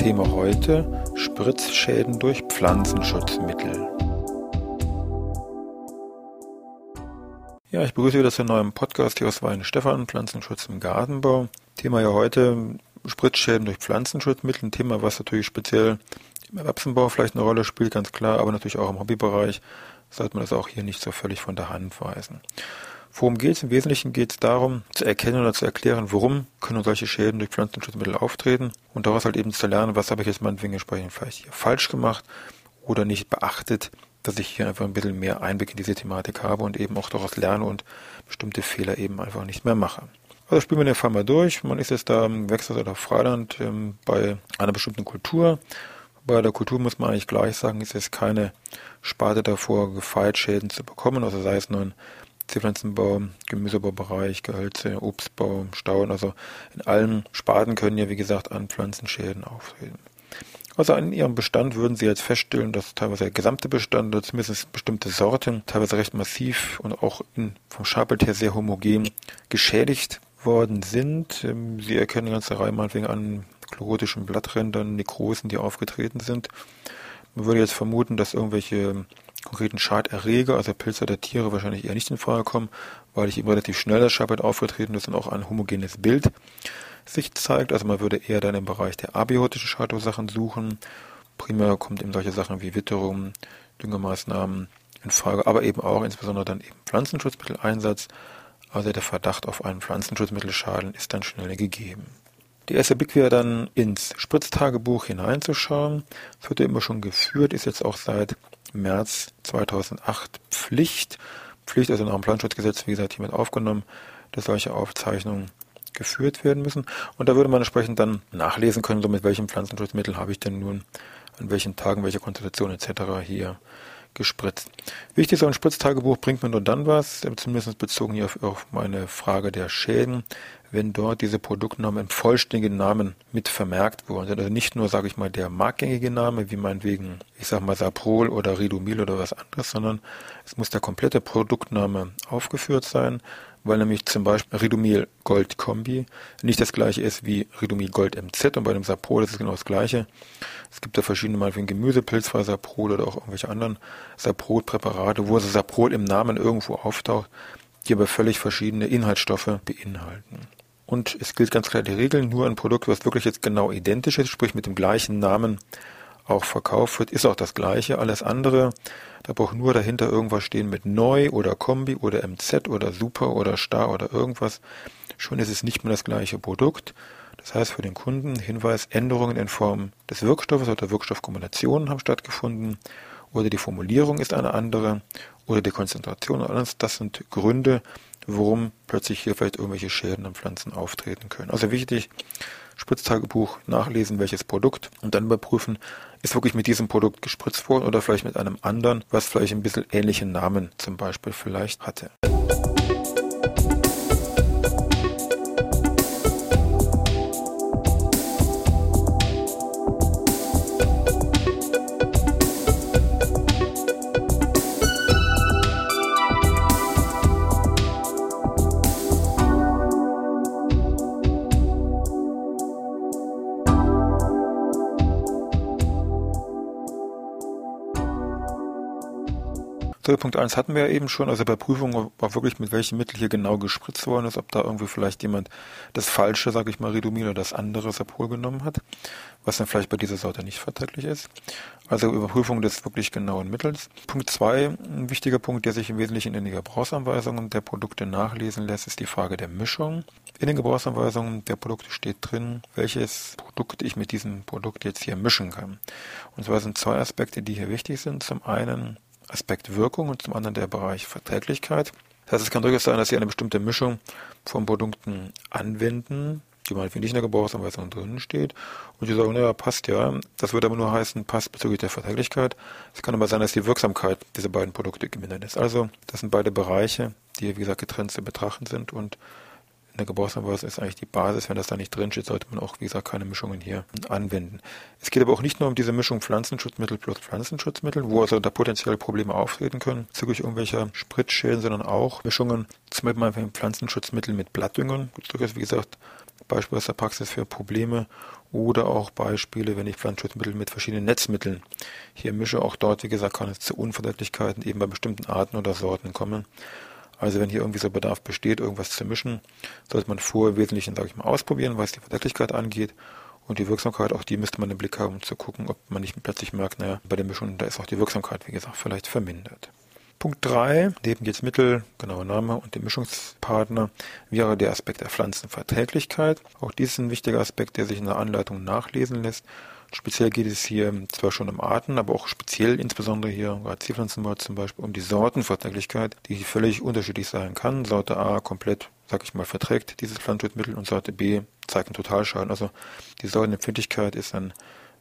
Thema heute Spritzschäden durch Pflanzenschutzmittel. Ja, ich begrüße wieder zu einem neuen Podcast hier aus Wein Stefan, Pflanzenschutz im Gartenbau. Thema ja heute Spritzschäden durch Pflanzenschutzmittel, ein Thema, was natürlich speziell im Erbsenbau vielleicht eine Rolle spielt, ganz klar, aber natürlich auch im Hobbybereich sollte man das auch hier nicht so völlig von der Hand weisen. Worum geht es? Im Wesentlichen geht es darum, zu erkennen oder zu erklären, warum können solche Schäden durch Pflanzenschutzmittel auftreten und daraus halt eben zu lernen, was habe ich jetzt meinetwegen entsprechend vielleicht hier falsch gemacht oder nicht beachtet, dass ich hier einfach ein bisschen mehr Einblick in diese Thematik habe und eben auch daraus lerne und bestimmte Fehler eben einfach nicht mehr mache. Also spielen wir den Fall mal durch. Man ist jetzt da im Wechsel oder Freiland ähm, bei einer bestimmten Kultur. Bei der Kultur muss man eigentlich gleich sagen, ist jetzt keine Sparte davor gefeit, Schäden zu bekommen, also sei es nun Zierpflanzenbau, Gemüsebaubereich, Gehölze, Obstbau, Stauden, also in allen Sparten können ja wie gesagt an Pflanzenschäden auftreten. Also in ihrem Bestand würden Sie jetzt feststellen, dass teilweise der gesamte Bestand zumindest bestimmte Sorten teilweise recht massiv und auch in, vom Schapelt her sehr homogen geschädigt worden sind. Ähm, Sie erkennen eine ganze Reihe meinetwegen an chlorotischen Blatträndern, Nekrosen, die aufgetreten sind. Man würde jetzt vermuten, dass irgendwelche konkreten Schaderreger, also Pilze oder Tiere, wahrscheinlich eher nicht in Frage kommen, weil ich eben relativ schnell das Schapert aufgetreten ist und auch ein homogenes Bild sich zeigt. Also man würde eher dann im Bereich der abiotischen Schadursachen suchen. Primär kommt eben solche Sachen wie Witterung, Düngemaßnahmen in Frage, aber eben auch insbesondere dann eben Pflanzenschutzmitteleinsatz. Also der Verdacht auf einen Pflanzenschutzmittelschaden ist dann schnell gegeben. Die erste Blick wäre dann ins Spritztagebuch hineinzuschauen. Das wird ja immer schon geführt, ist jetzt auch seit März 2008 Pflicht. Pflicht, also nach dem Planschutzgesetz, wie gesagt, hiermit aufgenommen, dass solche Aufzeichnungen geführt werden müssen. Und da würde man entsprechend dann nachlesen können, so mit welchen Pflanzenschutzmitteln habe ich denn nun an welchen Tagen welche Konzentration etc. hier gespritzt. Wichtig, so ein Spritztagebuch bringt mir nur dann was, zumindest bezogen hier auf, auf meine Frage der Schäden, wenn dort diese Produktnamen im vollständigen Namen mit vermerkt worden sind. Also nicht nur, sage ich mal, der marktgängige Name, wie meinetwegen, ich sage mal Saprol oder Ridomil oder was anderes, sondern es muss der komplette Produktname aufgeführt sein, weil nämlich zum Beispiel Ridomil Gold Kombi nicht das gleiche ist wie Ridomil Gold MZ und bei dem Saprol ist es genau das gleiche. Es gibt da verschiedene, meinetwegen Gemüsepilzfrei Saprol oder auch irgendwelche anderen Saprol-Präparate, wo also Saprol im Namen irgendwo auftaucht, die aber völlig verschiedene Inhaltsstoffe beinhalten. Und es gilt ganz klar die Regel, nur ein Produkt, was wirklich jetzt genau identisch ist, sprich mit dem gleichen Namen auch verkauft wird, ist auch das gleiche. Alles andere, da braucht nur dahinter irgendwas stehen mit Neu oder Kombi oder MZ oder Super oder Star oder irgendwas. Schon ist es nicht mehr das gleiche Produkt. Das heißt für den Kunden Hinweis, Änderungen in Form des Wirkstoffes oder Wirkstoffkombinationen haben stattgefunden oder die Formulierung ist eine andere oder die Konzentration. Alles das sind Gründe, warum plötzlich hier vielleicht irgendwelche Schäden an Pflanzen auftreten können. Also wichtig, Spritztagebuch nachlesen, welches Produkt und dann überprüfen, ist wirklich mit diesem Produkt gespritzt worden oder vielleicht mit einem anderen, was vielleicht ein bisschen ähnlichen Namen zum Beispiel vielleicht hatte. Punkt 1 hatten wir ja eben schon, also bei Prüfung war wirklich mit welchem Mittel hier genau gespritzt worden ist, ob da irgendwie vielleicht jemand das falsche, sage ich mal, Ridomil oder das andere Sapol genommen hat, was dann vielleicht bei dieser Sorte nicht verträglich ist. Also Überprüfung des wirklich genauen Mittels. Punkt 2, ein wichtiger Punkt, der sich im Wesentlichen in den Gebrauchsanweisungen der Produkte nachlesen lässt, ist die Frage der Mischung. In den Gebrauchsanweisungen der Produkte steht drin, welches Produkt ich mit diesem Produkt jetzt hier mischen kann. Und zwar sind zwei Aspekte, die hier wichtig sind. Zum einen Aspekt Wirkung und zum anderen der Bereich Verträglichkeit. Das heißt, es kann durchaus sein, dass Sie eine bestimmte Mischung von Produkten anwenden, die mal nicht in der Gebrauchsanweisung drin steht. Und die sagen, naja, passt ja. Das würde aber nur heißen, passt bezüglich der Verträglichkeit. Es kann aber sein, dass die Wirksamkeit dieser beiden Produkte gemindert ist. Also, das sind beide Bereiche, die, wie gesagt, getrennt zu betrachten sind und in der Gebrauchsanweisung ist eigentlich die Basis. Wenn das da nicht drin steht, sollte man auch, wie gesagt, keine Mischungen hier anwenden. Es geht aber auch nicht nur um diese Mischung Pflanzenschutzmittel plus Pflanzenschutzmittel, wo also da potenziell Probleme auftreten können, bezüglich irgendwelcher Spritzschäden, sondern auch Mischungen, zum Beispiel Pflanzenschutzmittel mit Blattdüngern. Durchaus, wie gesagt, Beispiel aus der Praxis für Probleme oder auch Beispiele, wenn ich Pflanzenschutzmittel mit verschiedenen Netzmitteln hier mische. Auch dort, wie gesagt, kann es zu Unverträglichkeiten eben bei bestimmten Arten oder Sorten kommen. Also wenn hier irgendwie so Bedarf besteht, irgendwas zu mischen, sollte man vorher im Wesentlichen, sage ich mal, ausprobieren, was die Verträglichkeit angeht. Und die Wirksamkeit, auch die müsste man im Blick haben, um zu gucken, ob man nicht plötzlich merkt, naja, bei der Mischung, da ist auch die Wirksamkeit, wie gesagt, vielleicht vermindert. Punkt 3, neben jetzt Mittel, genauer Name und dem Mischungspartner, wäre der Aspekt der Pflanzenverträglichkeit. Auch dies ist ein wichtiger Aspekt, der sich in der Anleitung nachlesen lässt Speziell geht es hier zwar schon um Arten, aber auch speziell insbesondere hier gerade Zierpflanzenmord zum Beispiel um die Sortenverträglichkeit, die völlig unterschiedlich sein kann. Sorte A komplett, sag ich mal, verträgt dieses Pflanzenschutzmittel und Sorte B zeigt einen Totalschaden. Also die Sortenempfindlichkeit ist ein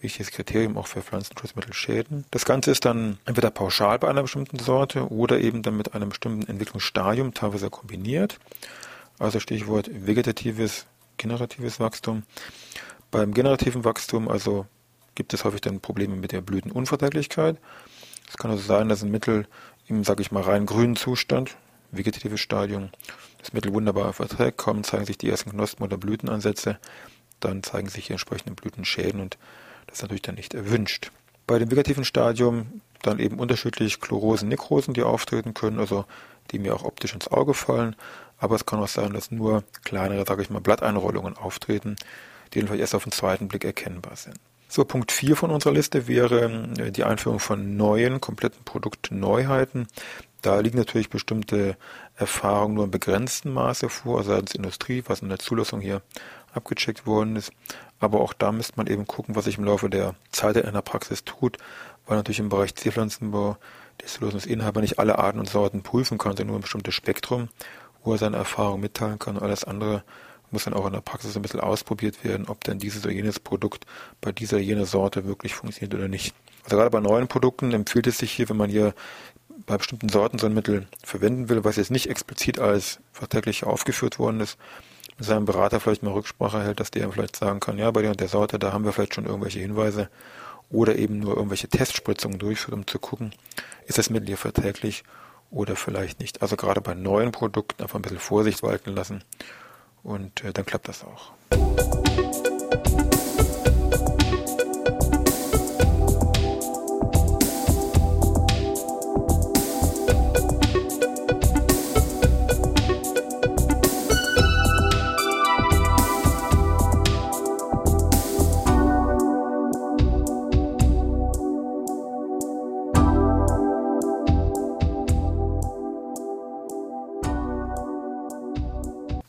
wichtiges Kriterium auch für Pflanzenschutzmittelschäden. Das Ganze ist dann entweder pauschal bei einer bestimmten Sorte oder eben dann mit einem bestimmten Entwicklungsstadium teilweise kombiniert. Also Stichwort vegetatives, generatives Wachstum. Beim generativen Wachstum also gibt es häufig dann Probleme mit der Blütenunverträglichkeit. Es kann also sein, dass ein Mittel im, sage ich mal, rein grünen Zustand, vegetatives Stadium, das Mittel wunderbar verträgt, kaum zeigen sich die ersten Knospen oder Blütenansätze, dann zeigen sich hier entsprechende Blütenschäden und das ist natürlich dann nicht erwünscht. Bei dem vegetativen Stadium dann eben unterschiedlich Chlorosen, Nekrosen, die auftreten können, also die mir auch optisch ins Auge fallen, aber es kann auch sein, dass nur kleinere, sage ich mal, Blatteinrollungen auftreten, die vielleicht erst auf den zweiten Blick erkennbar sind. So, Punkt 4 von unserer Liste wäre äh, die Einführung von neuen, kompletten Produktneuheiten. Da liegen natürlich bestimmte Erfahrungen nur in begrenztem Maße vor, also seitens Industrie, was in der Zulassung hier abgecheckt worden ist. Aber auch da müsste man eben gucken, was sich im Laufe der Zeit in der Praxis tut, weil natürlich im Bereich Zierpflanzenbau der Zulassungsinhaber nicht alle Arten und Sorten prüfen kann, sondern nur ein bestimmtes Spektrum, wo er seine Erfahrung mitteilen kann. Alles andere muss dann auch in der Praxis ein bisschen ausprobiert werden, ob denn dieses oder jenes Produkt bei dieser oder jener Sorte wirklich funktioniert oder nicht. Also gerade bei neuen Produkten empfiehlt es sich hier, wenn man hier bei bestimmten Sorten so ein Mittel verwenden will, was jetzt nicht explizit als verträglich aufgeführt worden ist, mit seinem Berater vielleicht mal Rücksprache hält, dass der vielleicht sagen kann, ja, bei der und der Sorte, da haben wir vielleicht schon irgendwelche Hinweise oder eben nur irgendwelche Testspritzungen durchführt, um zu gucken, ist das Mittel hier verträglich oder vielleicht nicht. Also gerade bei neuen Produkten einfach ein bisschen Vorsicht walten lassen und äh, dann klappt das auch.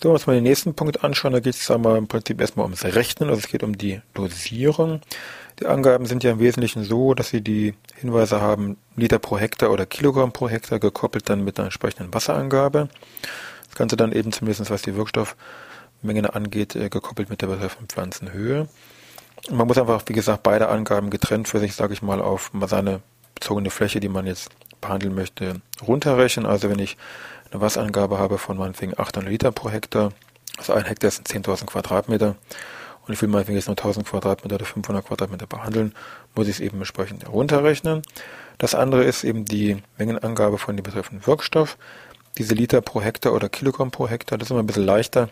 So, wenn wir uns mal den nächsten Punkt anschauen, da geht es im Prinzip erstmal ums Rechnen, also es geht um die Dosierung. Die Angaben sind ja im Wesentlichen so, dass sie die Hinweise haben, Liter pro Hektar oder Kilogramm pro Hektar, gekoppelt dann mit einer entsprechenden Wasserangabe. Das Ganze dann eben zumindest, was die Wirkstoffmenge angeht, äh, gekoppelt mit der betreffenden Pflanzenhöhe. Man muss einfach, wie gesagt, beide Angaben getrennt für sich, sage ich mal, auf seine bezogene Fläche, die man jetzt behandeln möchte, runterrechnen. Also wenn ich eine Wasserangabe habe von meinetwegen 800 Liter pro Hektar, also ein Hektar sind 10.000 Quadratmeter und ich will meinetwegen jetzt nur 1000 Quadratmeter oder 500 Quadratmeter behandeln, muss ich es eben entsprechend herunterrechnen. Das andere ist eben die Mengenangabe von dem betreffenden Wirkstoff. Diese Liter pro Hektar oder Kilogramm pro Hektar, das ist immer ein bisschen leichter.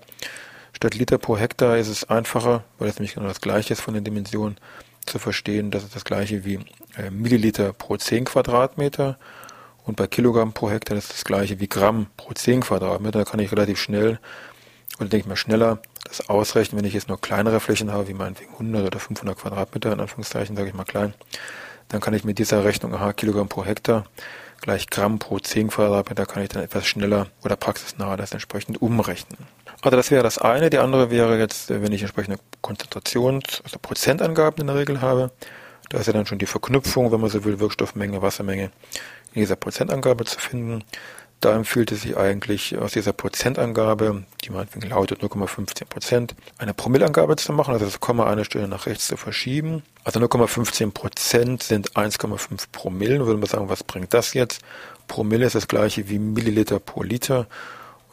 Statt Liter pro Hektar ist es einfacher, weil es nämlich genau das gleiche ist von den Dimensionen, zu verstehen, dass es das gleiche wie äh, Milliliter pro 10 Quadratmeter und bei Kilogramm pro Hektar ist das gleiche wie Gramm pro 10 Quadratmeter. Da kann ich relativ schnell, oder denke ich mal schneller, das ausrechnen, wenn ich jetzt nur kleinere Flächen habe, wie meinetwegen 100 oder 500 Quadratmeter, in Anführungszeichen sage ich mal klein, dann kann ich mit dieser Rechnung, aha, Kilogramm pro Hektar gleich Gramm pro 10 Quadratmeter, kann ich dann etwas schneller oder praxisnah das entsprechend umrechnen. Also das wäre das eine. Die andere wäre jetzt, wenn ich entsprechende Konzentrations-, also Prozentangaben in der Regel habe, da ist ja dann schon die Verknüpfung, wenn man so will, Wirkstoffmenge, Wassermenge in dieser Prozentangabe zu finden. Da empfiehlt es sich eigentlich aus dieser Prozentangabe, die meinetwegen lautet 0,15 Prozent, eine Promillangabe zu machen, also das Komma eine Stelle nach rechts zu verschieben. Also 0,15 Prozent sind 1,5 Promille. Dann würde man sagen, was bringt das jetzt? Promille ist das gleiche wie Milliliter pro Liter.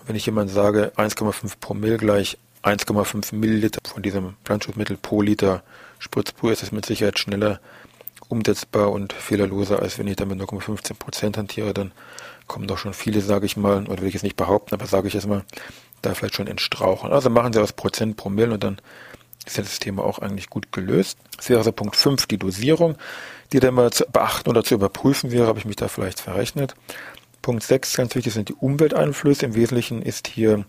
Und wenn ich jemand sage, 1,5 Promille gleich 1,5 Milliliter von diesem Pflanzenschutzmittel pro Liter Spritzpur, ist es mit Sicherheit schneller umsetzbar und fehlerloser, als wenn ich damit 0,15 Prozent hantiere, dann kommen doch schon viele, sage ich mal, oder will ich jetzt nicht behaupten, aber sage ich jetzt mal, da vielleicht schon ins Strauchen. Also machen Sie aus Prozent Promille und dann ist ja das Thema auch eigentlich gut gelöst. Das wäre also Punkt 5, die Dosierung, die dann mal zu beachten oder zu überprüfen wäre, habe ich mich da vielleicht verrechnet. Punkt 6, ganz wichtig, sind die Umwelteinflüsse. Im Wesentlichen ist hier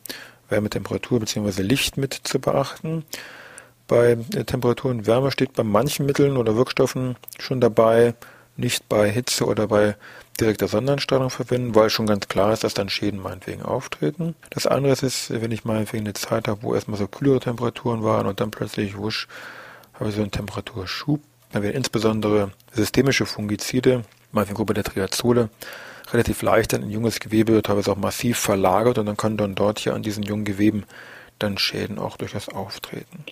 Wärmetemperatur bzw. Licht mit zu beachten. Bei Temperatur und Wärme steht bei manchen Mitteln oder Wirkstoffen schon dabei, nicht bei Hitze oder bei direkter Sonnenstrahlung verwenden, weil schon ganz klar ist, dass dann Schäden meinetwegen auftreten. Das andere ist, wenn ich meinetwegen eine Zeit habe, wo erstmal so kühlere Temperaturen waren und dann plötzlich wusch, habe ich so einen Temperaturschub, dann werden insbesondere systemische Fungizide, meinetwegen Gruppe der Triazole, relativ leicht dann in junges Gewebe, teilweise auch massiv verlagert und dann können dann dort hier an diesen jungen Geweben dann Schäden auch durchaus auftreten.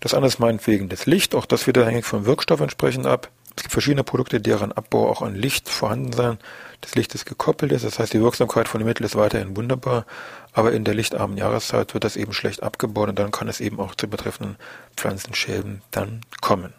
Das andere ist meinetwegen das Licht, auch das wieder hängt vom Wirkstoff entsprechend ab. Es gibt verschiedene Produkte, deren Abbau auch an Licht vorhanden sein. Das Licht ist gekoppelt ist, das heißt die Wirksamkeit von dem Mittel ist weiterhin wunderbar, aber in der lichtarmen Jahreszeit wird das eben schlecht abgebaut und dann kann es eben auch zu betreffenden Pflanzenschäden dann kommen.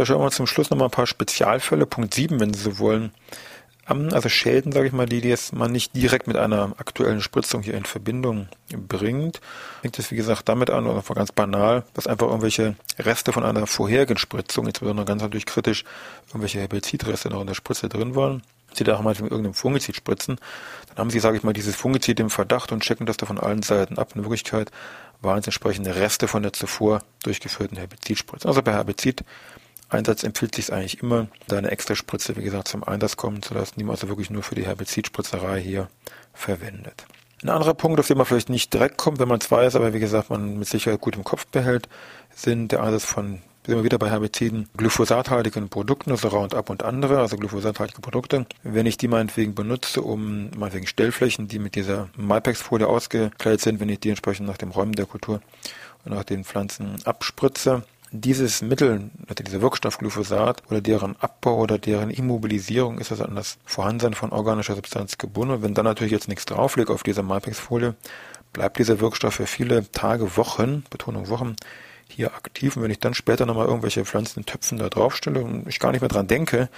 Da schauen wir uns zum Schluss nochmal ein paar Spezialfälle. Punkt 7, wenn Sie so wollen. Also Schäden, sage ich mal, die, jetzt man nicht direkt mit einer aktuellen Spritzung hier in Verbindung bringt. Fängt es, wie gesagt, damit an, oder ganz banal, dass einfach irgendwelche Reste von einer vorherigen Spritzung, insbesondere ganz natürlich kritisch, irgendwelche Herbizidreste noch in der Spritze drin waren. Sie da mal mit irgendeinem Fungizid spritzen, dann haben Sie, sage ich mal, dieses Fungizid im Verdacht und checken das da von allen Seiten ab. In Wirklichkeit waren es entsprechende Reste von der zuvor durchgeführten Herbizidspritze. Also bei Herbizid Einsatz empfiehlt sich eigentlich immer, da eine extra Spritze, wie gesagt, zum Einsatz kommen zu lassen, die man also wirklich nur für die Herbizidspritzerei hier verwendet. Ein anderer Punkt, auf den man vielleicht nicht direkt kommt, wenn man es weiß, aber wie gesagt, man mit Sicherheit gut im Kopf behält, sind der Einsatz von, sind wir wieder bei Herbiziden, glyphosathaltigen Produkten, also Roundup und andere, also glyphosathaltige Produkte. Wenn ich die meinetwegen benutze, um meinetwegen Stellflächen, die mit dieser Malpex-Folie ausgekleidet sind, wenn ich die entsprechend nach dem Räumen der Kultur und nach den Pflanzen abspritze, dieses Mittel, also dieser Wirkstoff Glyphosat oder deren Abbau oder deren Immobilisierung ist das an das Vorhandensein von organischer Substanz gebunden. Und wenn dann natürlich jetzt nichts drauf liegt auf dieser Malpex-Folie, bleibt dieser Wirkstoff für viele Tage, Wochen, Betonung Wochen, hier aktiv. Und wenn ich dann später nochmal irgendwelche Pflanzentöpfen da draufstelle und ich gar nicht mehr dran denke,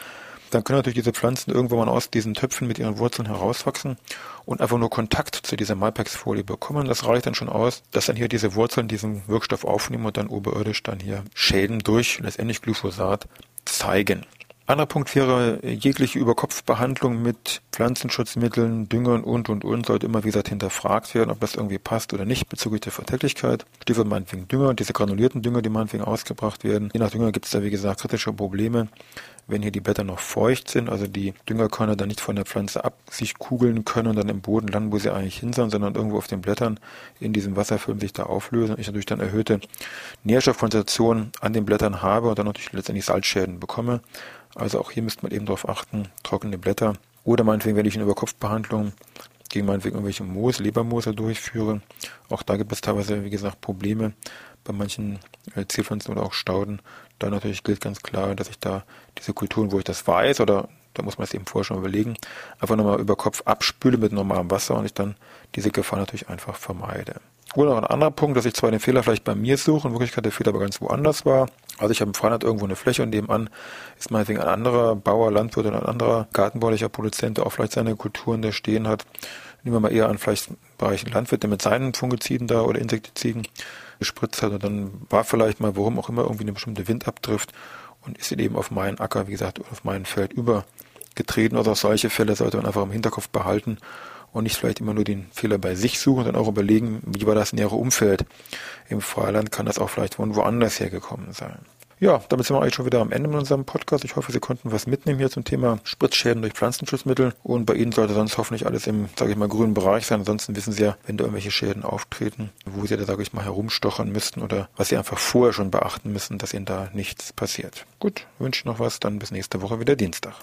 dann können natürlich diese Pflanzen irgendwann mal aus diesen Töpfen mit ihren Wurzeln herauswachsen und einfach nur Kontakt zu dieser Malpex-Folie bekommen. Das reicht dann schon aus, dass dann hier diese Wurzeln diesen Wirkstoff aufnehmen und dann oberirdisch dann hier Schäden durch letztendlich Glyphosat zeigen. Anderer Punkt wäre, jegliche Überkopfbehandlung mit Pflanzenschutzmitteln, Düngern und, und, und sollte immer, wie gesagt, hinterfragt werden, ob das irgendwie passt oder nicht bezüglich der Verträglichkeit. Stichwort meinetwegen Dünger, diese granulierten Dünger, die meinetwegen ausgebracht werden. Je nach Dünger gibt es da, wie gesagt, kritische Probleme wenn hier die Blätter noch feucht sind, also die Düngerkörner dann nicht von der Pflanze ab sich kugeln können und dann im Boden landen, wo sie eigentlich hin sind, sondern irgendwo auf den Blättern in diesem Wasserfilm sich da auflösen und ich natürlich dann erhöhte Nährstoffkonzentration an den Blättern habe und dann natürlich letztendlich Salzschäden bekomme. Also auch hier müsste man eben darauf achten, trockene Blätter oder meinetwegen, wenn ich eine Überkopfbehandlung gegen meinetwegen irgendwelche Moos, Lebermoose durchführe. Auch da gibt es teilweise, wie gesagt, Probleme bei manchen äh, Zierpflanzen oder auch Stauden. Da natürlich gilt ganz klar, dass ich da diese Kulturen, wo ich das weiß, oder da muss man es eben vorher schon überlegen, einfach nochmal über Kopf abspüle mit normalem Wasser und ich dann diese Gefahr natürlich einfach vermeide. Oder noch ein anderer Punkt, dass ich zwar den Fehler vielleicht bei mir suche, in Wirklichkeit der Fehler aber ganz woanders war. Also ich habe im Freiland irgendwo eine Fläche und nebenan ist meinetwegen ein anderer Bauer, Landwirt oder ein anderer gartenbaulicher Produzent, der auch vielleicht seine Kulturen da stehen hat. Nehmen wir mal eher an, vielleicht war ich ein Landwirt, der mit seinen Fungiziden da oder Insektiziden gespritzt hat und dann war vielleicht mal, warum auch immer, irgendwie eine bestimmte Windabdrift und ist eben auf meinen Acker, wie gesagt, auf mein Feld übergetreten. Also auch solche Fälle sollte man einfach im Hinterkopf behalten und nicht vielleicht immer nur den Fehler bei sich suchen, sondern auch überlegen, wie war das nähere Umfeld. Im Freiland kann das auch vielleicht von woanders hergekommen sein. Ja, damit sind wir eigentlich schon wieder am Ende mit unserem Podcast. Ich hoffe, Sie konnten was mitnehmen hier zum Thema Spritzschäden durch Pflanzenschutzmittel. Und bei Ihnen sollte sonst hoffentlich alles im, sage ich mal, grünen Bereich sein. Ansonsten wissen Sie ja, wenn da irgendwelche Schäden auftreten, wo Sie da, sage ich mal, herumstochern müssten oder was Sie einfach vorher schon beachten müssen, dass Ihnen da nichts passiert. Gut, wünsche noch was, dann bis nächste Woche wieder Dienstag.